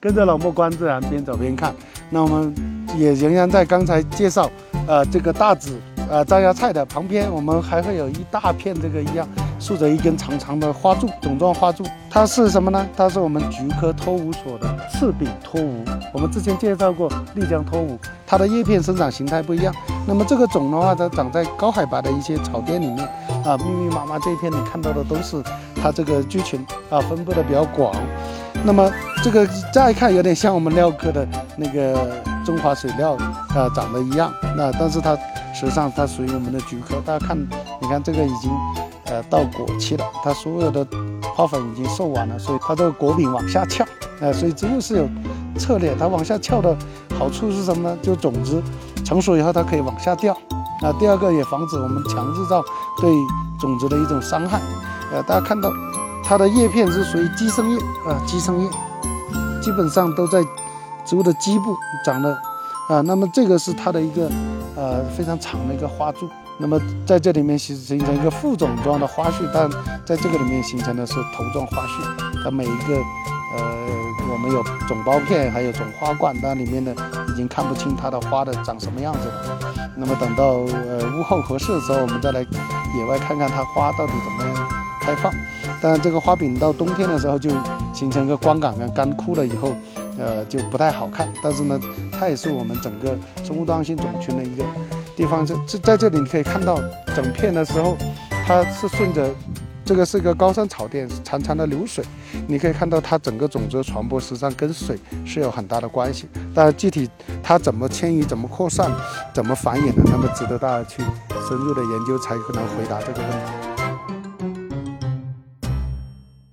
跟着老莫观自然，边走边看。那我们也仍然在刚才介绍，呃，这个大籽呃张芽菜的旁边，我们还会有一大片这个一样竖着一根长长的花柱，种状花柱，它是什么呢？它是我们菊科托无所的刺柄托无。我们之前介绍过丽江托无，它的叶片生长形态不一样。那么这个种的话，它长在高海拔的一些草甸里面啊，密密麻麻这一片你看到的都是它这个菌群啊，分布的比较广。那么这个再看有点像我们蓼科的那个中华水蓼啊，长得一样。那但是它实际上它属于我们的菊科。大家看，你看这个已经呃到果期了，它所有的花粉已经授完了，所以它这个果柄往下翘。呃，所以植物是有策略，它往下翘的好处是什么呢？就种子成熟以后它可以往下掉。啊，第二个也防止我们强制造对种子的一种伤害。呃，大家看到。它的叶片是属于寄生叶啊，寄生叶基本上都在植物的基部长的啊。那么这个是它的一个呃非常长的一个花柱。那么在这里面形形成一个副种状的花序，但在这个里面形成的是头状花序。它每一个呃，我们有种苞片，还有种花冠，但里面呢已经看不清它的花的长什么样子了。那么等到呃屋后合适的时候，我们再来野外看看它花到底怎么样开放。但这个花柄到冬天的时候就形成一个光杆杆干枯了以后，呃就不太好看。但是呢，它也是我们整个生物多样性种群的一个地方。这这在这里你可以看到整片的时候，它是顺着这个是一个高山草甸，潺潺的流水。你可以看到它整个种子的传播实际上跟水是有很大的关系。但具体它怎么迁移、怎么扩散、怎么繁衍的，那么值得大家去深入的研究才可能回答这个问题。